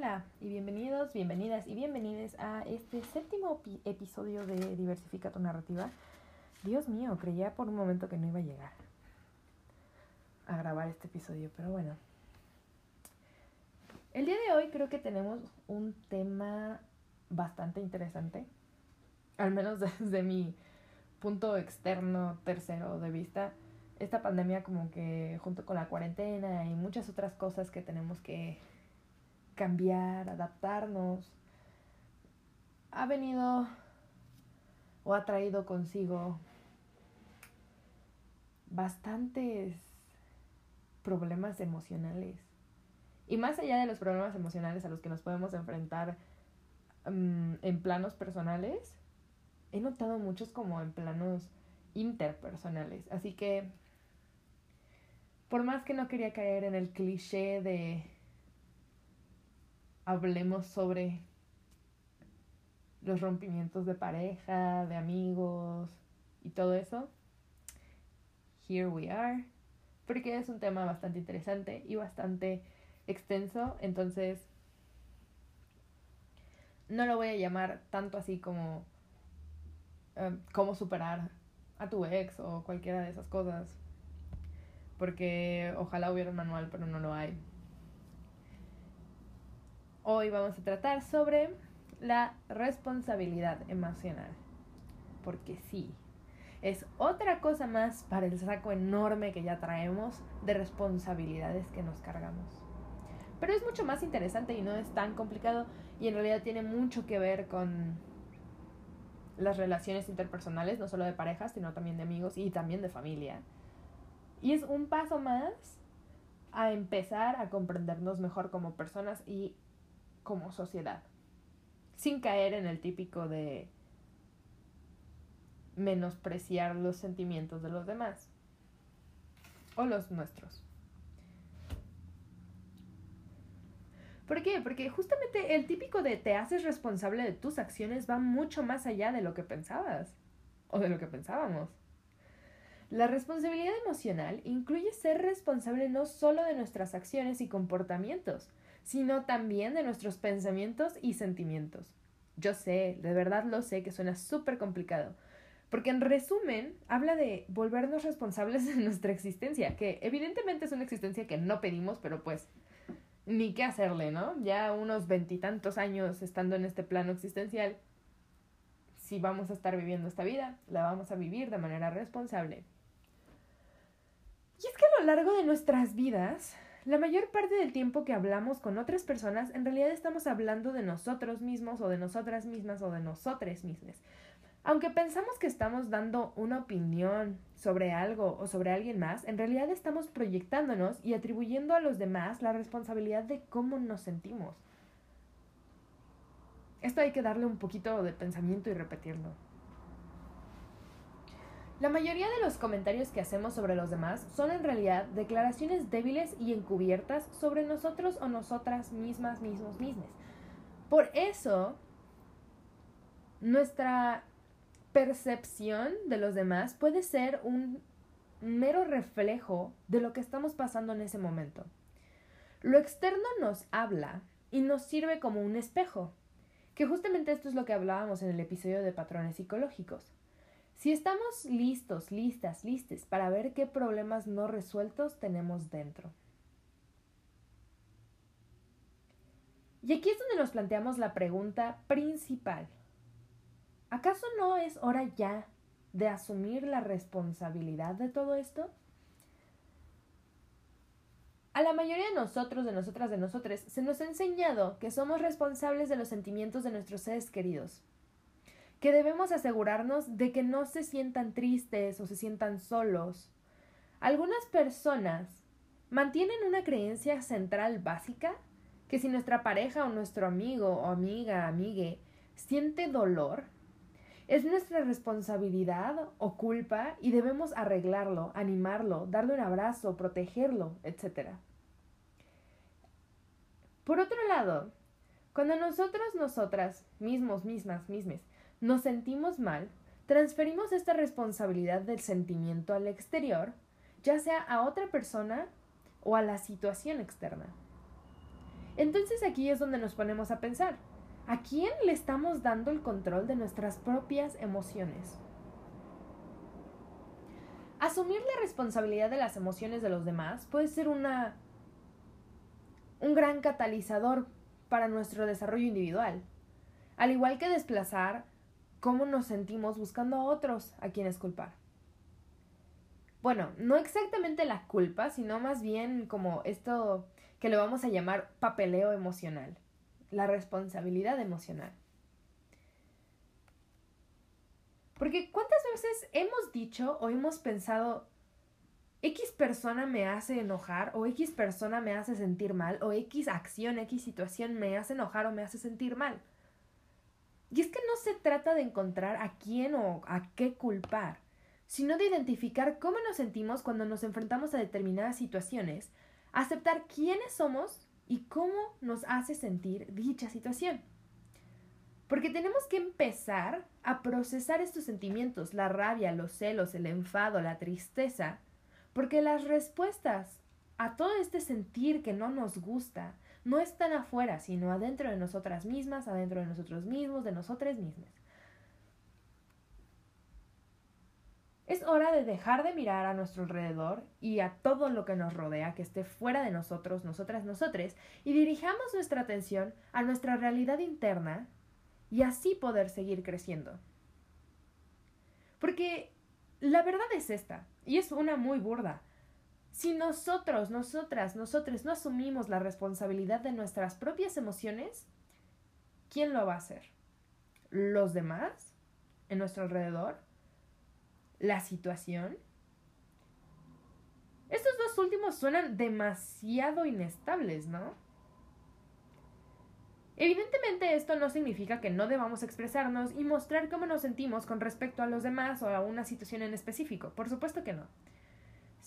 Hola y bienvenidos, bienvenidas y bienvenidos a este séptimo episodio de Diversifica tu narrativa. Dios mío, creía por un momento que no iba a llegar a grabar este episodio, pero bueno. El día de hoy creo que tenemos un tema bastante interesante, al menos desde mi punto externo tercero de vista. Esta pandemia como que junto con la cuarentena y muchas otras cosas que tenemos que cambiar, adaptarnos, ha venido o ha traído consigo bastantes problemas emocionales. Y más allá de los problemas emocionales a los que nos podemos enfrentar mm, en planos personales, he notado muchos como en planos interpersonales. Así que, por más que no quería caer en el cliché de hablemos sobre los rompimientos de pareja, de amigos y todo eso. Here we are. Porque es un tema bastante interesante y bastante extenso. Entonces, no lo voy a llamar tanto así como em, cómo superar a tu ex o cualquiera de esas cosas. Porque ojalá hubiera un manual, pero no lo hay. Hoy vamos a tratar sobre la responsabilidad emocional. Porque sí, es otra cosa más para el saco enorme que ya traemos de responsabilidades que nos cargamos. Pero es mucho más interesante y no es tan complicado y en realidad tiene mucho que ver con las relaciones interpersonales, no solo de parejas, sino también de amigos y también de familia. Y es un paso más a empezar a comprendernos mejor como personas y como sociedad, sin caer en el típico de menospreciar los sentimientos de los demás o los nuestros. ¿Por qué? Porque justamente el típico de te haces responsable de tus acciones va mucho más allá de lo que pensabas o de lo que pensábamos. La responsabilidad emocional incluye ser responsable no solo de nuestras acciones y comportamientos, sino también de nuestros pensamientos y sentimientos. Yo sé, de verdad lo sé, que suena súper complicado, porque en resumen habla de volvernos responsables de nuestra existencia, que evidentemente es una existencia que no pedimos, pero pues ni qué hacerle, ¿no? Ya unos veintitantos años estando en este plano existencial, si vamos a estar viviendo esta vida, la vamos a vivir de manera responsable. Y es que a lo largo de nuestras vidas la mayor parte del tiempo que hablamos con otras personas, en realidad estamos hablando de nosotros mismos o de nosotras mismas o de nosotras mismas. Aunque pensamos que estamos dando una opinión sobre algo o sobre alguien más, en realidad estamos proyectándonos y atribuyendo a los demás la responsabilidad de cómo nos sentimos. Esto hay que darle un poquito de pensamiento y repetirlo. La mayoría de los comentarios que hacemos sobre los demás son en realidad declaraciones débiles y encubiertas sobre nosotros o nosotras mismas, mismos, mismes. Por eso, nuestra percepción de los demás puede ser un mero reflejo de lo que estamos pasando en ese momento. Lo externo nos habla y nos sirve como un espejo, que justamente esto es lo que hablábamos en el episodio de patrones psicológicos. Si estamos listos, listas, listes para ver qué problemas no resueltos tenemos dentro. Y aquí es donde nos planteamos la pregunta principal. ¿Acaso no es hora ya de asumir la responsabilidad de todo esto? A la mayoría de nosotros, de nosotras, de nosotros, se nos ha enseñado que somos responsables de los sentimientos de nuestros seres queridos, que debemos asegurarnos de que no se sientan tristes o se sientan solos. Algunas personas mantienen una creencia central básica que si nuestra pareja o nuestro amigo o amiga, amigue, siente dolor, es nuestra responsabilidad o culpa y debemos arreglarlo, animarlo, darle un abrazo, protegerlo, etc. Por otro lado, cuando nosotros, nosotras, mismos, mismas, mismes, nos sentimos mal, transferimos esta responsabilidad del sentimiento al exterior, ya sea a otra persona o a la situación externa. Entonces aquí es donde nos ponemos a pensar, ¿a quién le estamos dando el control de nuestras propias emociones? Asumir la responsabilidad de las emociones de los demás puede ser una un gran catalizador para nuestro desarrollo individual, al igual que desplazar cómo nos sentimos buscando a otros a quienes culpar. Bueno, no exactamente la culpa, sino más bien como esto que le vamos a llamar papeleo emocional, la responsabilidad emocional. Porque ¿cuántas veces hemos dicho o hemos pensado, X persona me hace enojar o X persona me hace sentir mal o X acción, X situación me hace enojar o me hace sentir mal? Y es que no se trata de encontrar a quién o a qué culpar, sino de identificar cómo nos sentimos cuando nos enfrentamos a determinadas situaciones aceptar quiénes somos y cómo nos hace sentir dicha situación. Porque tenemos que empezar a procesar estos sentimientos, la rabia, los celos, el enfado, la tristeza, porque las respuestas a todo este sentir que no nos gusta no están afuera, sino adentro de nosotras mismas, adentro de nosotros mismos, de nosotras mismas. Es hora de dejar de mirar a nuestro alrededor y a todo lo que nos rodea que esté fuera de nosotros, nosotras, nosotres, y dirijamos nuestra atención a nuestra realidad interna y así poder seguir creciendo. Porque la verdad es esta, y es una muy burda. Si nosotros, nosotras, nosotres no asumimos la responsabilidad de nuestras propias emociones, ¿quién lo va a hacer? ¿Los demás? ¿En nuestro alrededor? la situación. Estos dos últimos suenan demasiado inestables, ¿no? Evidentemente esto no significa que no debamos expresarnos y mostrar cómo nos sentimos con respecto a los demás o a una situación en específico. Por supuesto que no.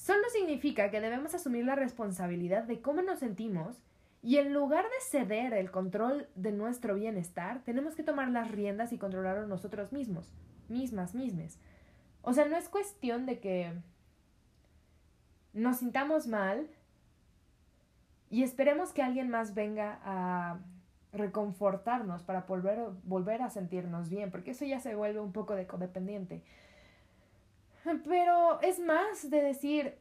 Solo significa que debemos asumir la responsabilidad de cómo nos sentimos y en lugar de ceder el control de nuestro bienestar, tenemos que tomar las riendas y controlarlo nosotros mismos, mismas, mismes. O sea, no es cuestión de que nos sintamos mal y esperemos que alguien más venga a reconfortarnos para volver, volver a sentirnos bien, porque eso ya se vuelve un poco de codependiente. Pero es más de decir,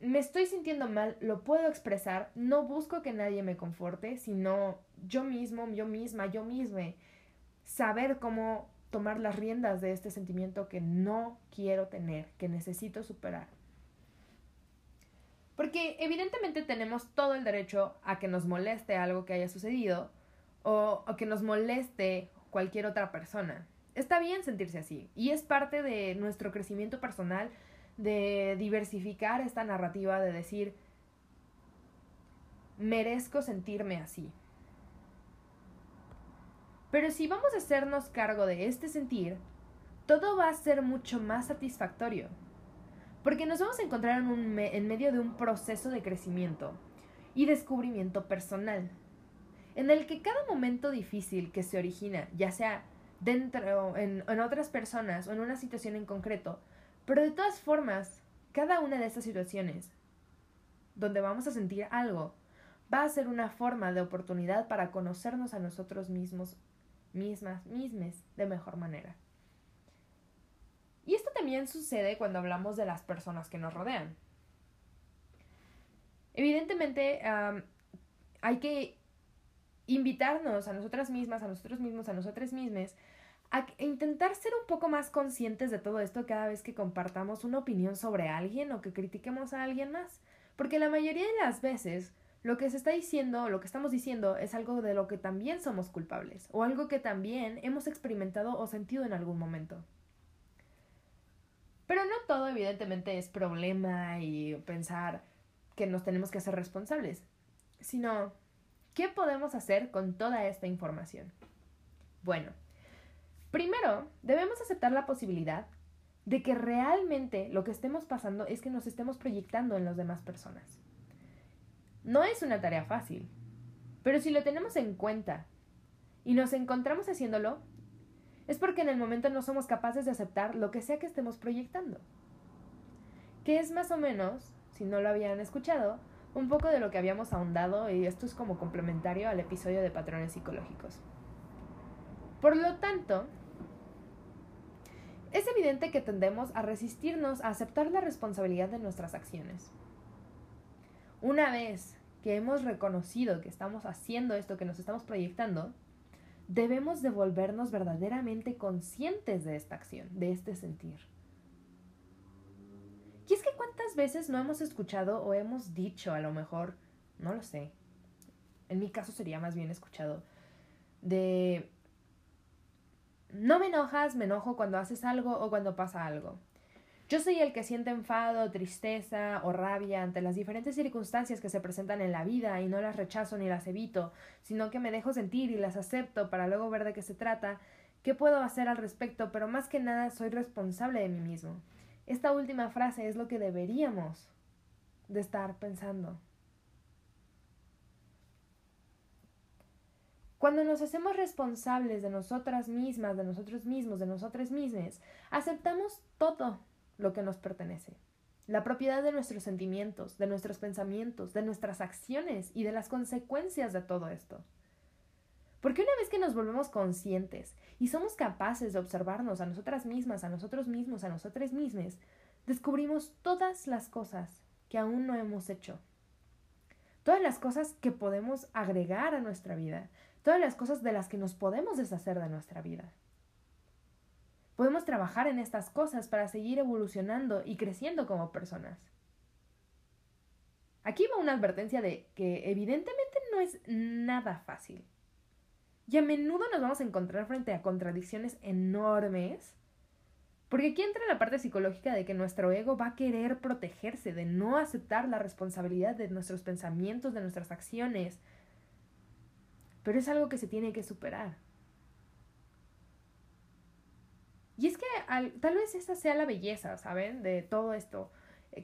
me estoy sintiendo mal, lo puedo expresar, no busco que nadie me conforte, sino yo mismo, yo misma, yo misma, saber cómo tomar las riendas de este sentimiento que no quiero tener, que necesito superar. Porque evidentemente tenemos todo el derecho a que nos moleste algo que haya sucedido o, que nos moleste cualquier otra persona. Está bien sentirse así y es parte de nuestro crecimiento personal de diversificar esta narrativa de decir merezco sentirme así. Pero si vamos a hacernos cargo de este sentir, todo va a ser mucho más satisfactorio. Porque nos vamos a encontrar en, en medio de un proceso de crecimiento y descubrimiento personal, en el que cada momento difícil que se origina, ya sea dentro, en, en otras personas o en una situación en concreto, pero de todas formas, cada una de estas situaciones donde vamos a sentir algo va a ser una forma de oportunidad para conocernos a nosotros mismos mismas, mismes, de mejor manera. Y esto también sucede cuando hablamos de las personas que nos rodean. Evidentemente, hay que invitarnos a nosotras mismas, a nosotros mismos, a nosotras mismas, intentar ser un poco más conscientes de todo esto cada vez que compartamos una opinión sobre alguien o que critiquemos a alguien más. Porque la mayoría de las veces lo que se está diciendo, lo que estamos diciendo, es algo de lo que también somos culpables, o algo que también hemos experimentado o sentido en algún momento. Pero no todo evidentemente es problema y pensar que nos tenemos que hacer responsables, sino ¿qué podemos hacer con toda esta información? Bueno, primero debemos aceptar la posibilidad de que realmente lo que estemos pasando es que nos estemos proyectando en las demás personas. No es una tarea fácil, pero si lo tenemos en cuenta y nos encontramos haciéndolo, es porque en el momento no somos capaces de aceptar lo que sea que estemos proyectando. Que es más o menos, si no lo habían escuchado, un poco de lo que habíamos ahondado y esto es como complementario al episodio de patrones psicológicos. Por lo tanto, es evidente que tendemos a resistirnos a aceptar la responsabilidad de nuestras acciones. Una vez que hemos reconocido que estamos haciendo esto, que nos estamos proyectando, debemos de volvernos verdaderamente conscientes de esta acción, de este sentir. Y es que cuántas veces no hemos escuchado o hemos dicho, a lo mejor, no lo sé, en mi caso sería más bien escuchado, de no me enojas, me enojo cuando haces algo o cuando pasa algo. Yo soy el que siente enfado, tristeza o rabia ante las diferentes circunstancias que se presentan en la vida y no las rechazo ni las evito, sino que me dejo sentir y las acepto para luego ver de qué se trata, qué puedo hacer al respecto, pero más que nada soy responsable de mí mismo. Esta última frase es lo que deberíamos de estar pensando. Cuando nos hacemos responsables de nosotras mismas, de nosotros mismos, de nosotras mismas, aceptamos todo lo que nos pertenece. La propiedad de nuestros sentimientos, de nuestros pensamientos, de nuestras acciones y de las consecuencias de todo esto. Porque una vez que nos volvemos conscientes y somos capaces de observarnos a nosotras mismas, a nosotros mismos, a nosotras mismas, descubrimos todas las cosas que aún no hemos hecho. Todas las cosas que podemos agregar a nuestra vida. Todas las cosas de las que nos podemos deshacer de nuestra vida. Podemos trabajar en estas cosas para seguir evolucionando y creciendo como personas. Aquí va una advertencia de que evidentemente no es nada fácil. Y a menudo nos vamos a encontrar frente a contradicciones enormes. Porque aquí entra la parte psicológica de que nuestro ego va a querer protegerse, de no aceptar la responsabilidad de nuestros pensamientos, de nuestras acciones. Pero es algo que se tiene que superar. Y es que tal vez esa sea la belleza, ¿saben? De todo esto.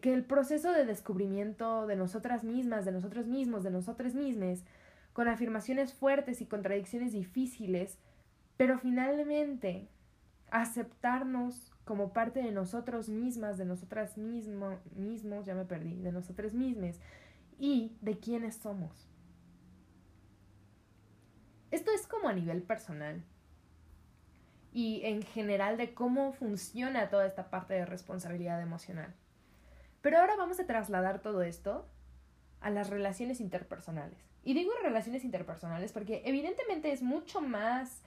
Que el proceso de descubrimiento de nosotras mismas, de nosotros mismos, de nosotras mismas, con afirmaciones fuertes y contradicciones difíciles, pero finalmente aceptarnos como parte de nosotros mismas, de nosotras mismo, mismos, ya me perdí, de nosotras mismas y de quiénes somos. Esto es como a nivel personal y en general de cómo funciona toda esta parte de responsabilidad emocional. Pero ahora vamos a trasladar todo esto a las relaciones interpersonales. Y digo relaciones interpersonales porque evidentemente es mucho más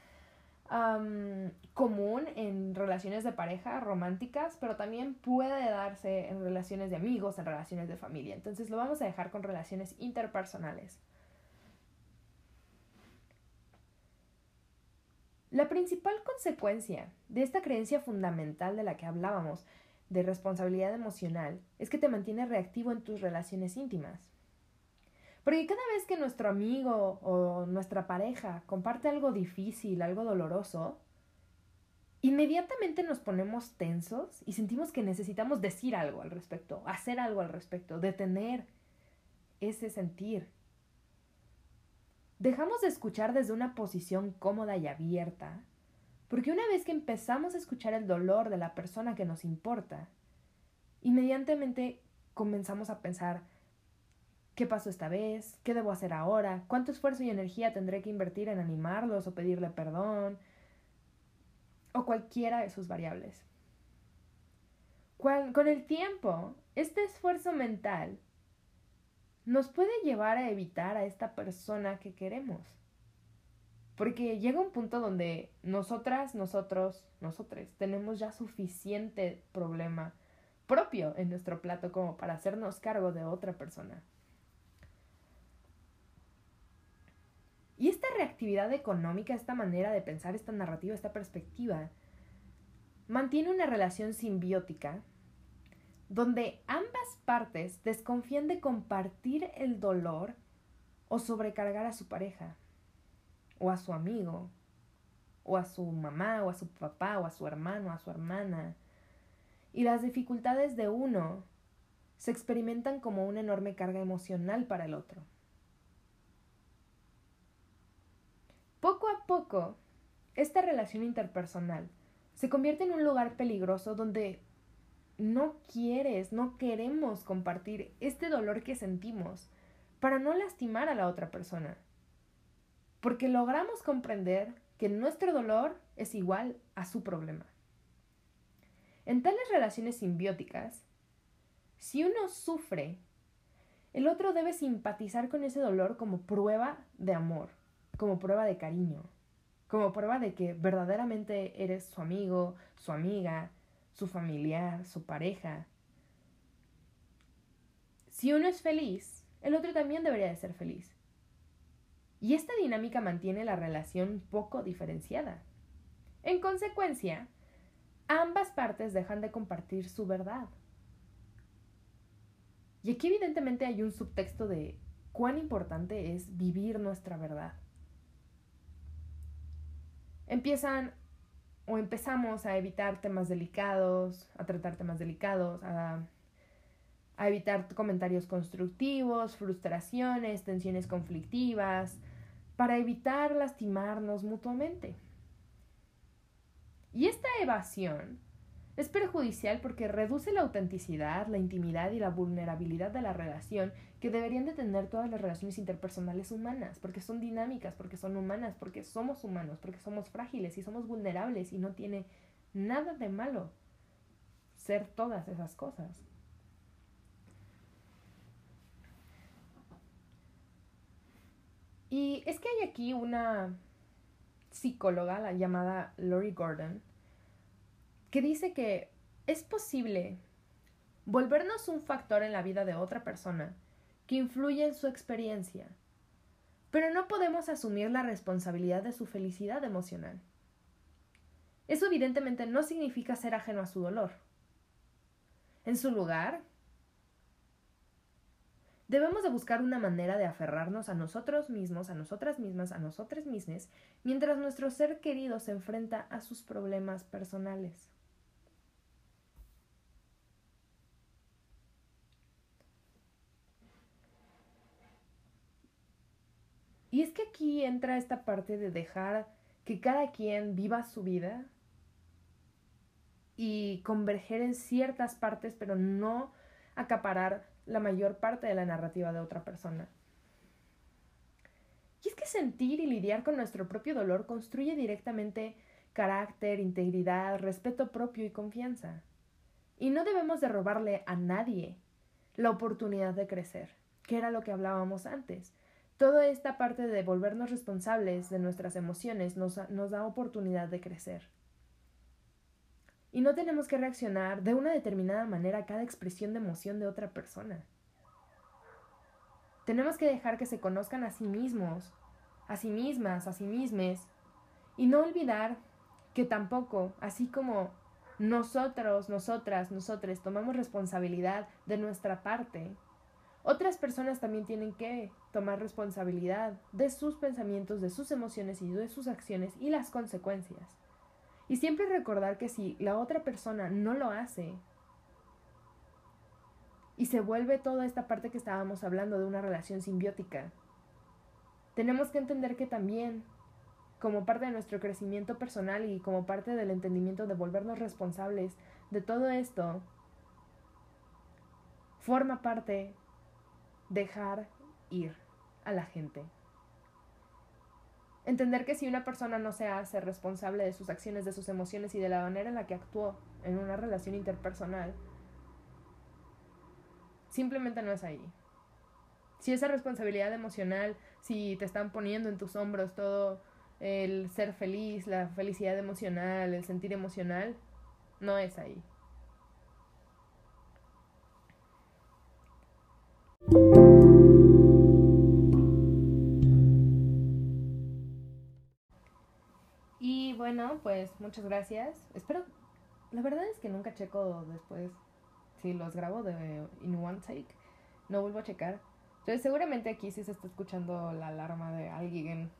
común en relaciones de pareja románticas, pero también puede darse en relaciones de amigos, en relaciones de familia. Entonces lo vamos a dejar con relaciones interpersonales. La principal consecuencia de esta creencia fundamental de la que hablábamos, de responsabilidad emocional, es que te mantiene reactivo en tus relaciones íntimas. Porque cada vez que nuestro amigo o nuestra pareja comparte algo difícil, algo doloroso, inmediatamente nos ponemos tensos y sentimos que necesitamos decir algo al respecto, hacer algo al respecto, detener ese sentir, dejamos de escuchar desde una posición cómoda y abierta, porque una vez que empezamos a escuchar el dolor de la persona que nos importa, inmediatamente comenzamos a pensar, ¿qué pasó esta vez? ¿Qué debo hacer ahora? ¿Cuánto esfuerzo y energía tendré que invertir en animarlos o pedirle perdón? O cualquiera de sus variables. Con el tiempo, este esfuerzo mental nos puede llevar a evitar a esta persona que queremos. Porque llega un punto donde nosotras, nosotros, nosotros tenemos ya suficiente problema propio en nuestro plato como para hacernos cargo de otra persona. Y esta reactividad económica, esta manera de pensar, esta narrativa, esta perspectiva, mantiene una relación simbiótica donde ambas partes desconfían de compartir el dolor o sobrecargar a su pareja, o a su amigo, o a su mamá, o a su papá, o a su hermano, a su hermana. Y las dificultades de uno se experimentan como una enorme carga emocional para el otro. Poco a poco, esta relación interpersonal se convierte en un lugar peligroso donde no quieres, no queremos compartir este dolor que sentimos para no lastimar a la otra persona. Porque logramos comprender que nuestro dolor es igual a su problema. En tales relaciones simbióticas, si uno sufre, el otro debe simpatizar con ese dolor como prueba de amor, como prueba de cariño, como prueba de que verdaderamente eres su amigo, su amiga, su familiar, su pareja. Si uno es feliz, el otro también debería de ser feliz. Y esta dinámica mantiene la relación poco diferenciada. En consecuencia, ambas partes dejan de compartir su verdad. Y aquí evidentemente hay un subtexto de cuán importante es vivir nuestra verdad. Empiezan o empezamos a evitar temas delicados, a tratar temas delicados, a, a evitar comentarios constructivos, frustraciones, tensiones conflictivas, para evitar lastimarnos mutuamente. Y esta evasión es perjudicial porque reduce la autenticidad, la intimidad y la vulnerabilidad de la relación que deberían de tener todas las relaciones interpersonales humanas, porque son dinámicas, porque son humanas, porque somos humanos, porque somos frágiles y somos vulnerables y no tiene nada de malo ser todas esas cosas. Y es que hay aquí una psicóloga la llamada Lori Gordon que dice que es posible volvernos un factor en la vida de otra persona que influye en su experiencia, pero no podemos asumir la responsabilidad de su felicidad emocional. Eso evidentemente no significa ser ajeno a su dolor. En su lugar, debemos de buscar una manera de aferrarnos a nosotros mismos, a nosotras mismas, a nosotras mismas, mientras nuestro ser querido se enfrenta a sus problemas personales. Y es que aquí entra esta parte de dejar que cada quien viva su vida y converger en ciertas partes, pero no acaparar la mayor parte de la narrativa de otra persona. Y es que sentir y lidiar con nuestro propio dolor construye directamente carácter, integridad, respeto propio y confianza. Y no debemos de robarle a nadie la oportunidad de crecer, que era lo que hablábamos antes. Toda esta parte de volvernos responsables de nuestras emociones nos, da oportunidad de crecer. Y no tenemos que reaccionar de una determinada manera a cada expresión de emoción de otra persona. Tenemos que dejar que se conozcan a sí mismos, a sí mismas, a sí mismes, y no olvidar que tampoco, así como nosotros, nosotras, nosotres tomamos responsabilidad de nuestra parte, otras personas también tienen que tomar responsabilidad de sus pensamientos, de sus emociones y de sus acciones y las consecuencias. Y siempre recordar que si la otra persona no lo hace y se vuelve toda esta parte que estábamos hablando de una relación simbiótica, tenemos que entender que también, como parte de nuestro crecimiento personal y como parte del entendimiento de volvernos responsables de todo esto, forma parte dejar ir a la gente. Entender que si una persona no se hace responsable de sus acciones, de sus emociones y de la manera en la que actuó en una relación interpersonal, simplemente no es ahí. Si esa responsabilidad emocional, si te están poniendo en tus hombros todo el ser feliz, la felicidad emocional, el sentir emocional, no es ahí. Pues muchas gracias. Espero, la verdad es que nunca checo después si los grabo de in one take. No vuelvo a checar. Entonces seguramente aquí sí se está escuchando la alarma de alguien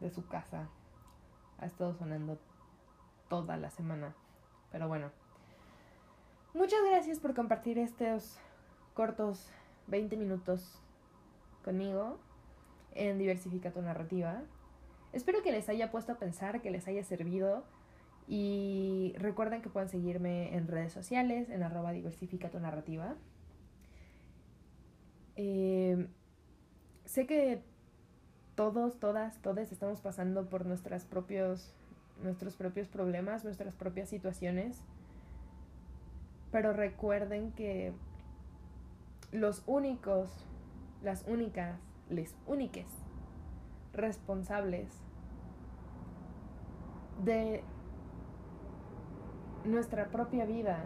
de su casa. Ha estado sonando toda la semana. Pero bueno. Muchas gracias por compartir estos cortos 20 minutos conmigo en Diversifica tu narrativa. Espero que les haya puesto a pensar, que les haya servido Y recuerden que pueden seguirme en redes sociales, en arroba diversifica tu narrativa. Eh, sé que todos, todas, todos estamos pasando por nuestras propios, nuestros propios problemas, nuestras propias situaciones. Pero recuerden que los únicos, las únicas, les úniques responsables de nuestra propia vida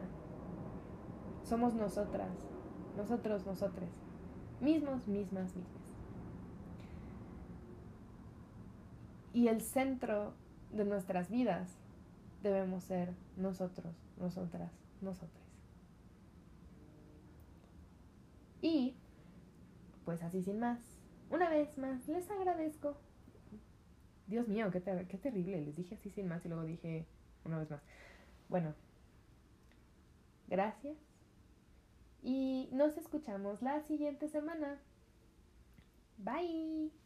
somos nosotras, nosotros, nosotres, mismos, mismas, mismas. Y el centro de nuestras vidas debemos ser nosotros, nosotras, nosotros. Y, pues así sin más, una vez más, les agradezco. Dios mío, qué, qué terrible, les dije así sin más y luego dije una vez más. Bueno, gracias. Y nos escuchamos la siguiente semana. Bye.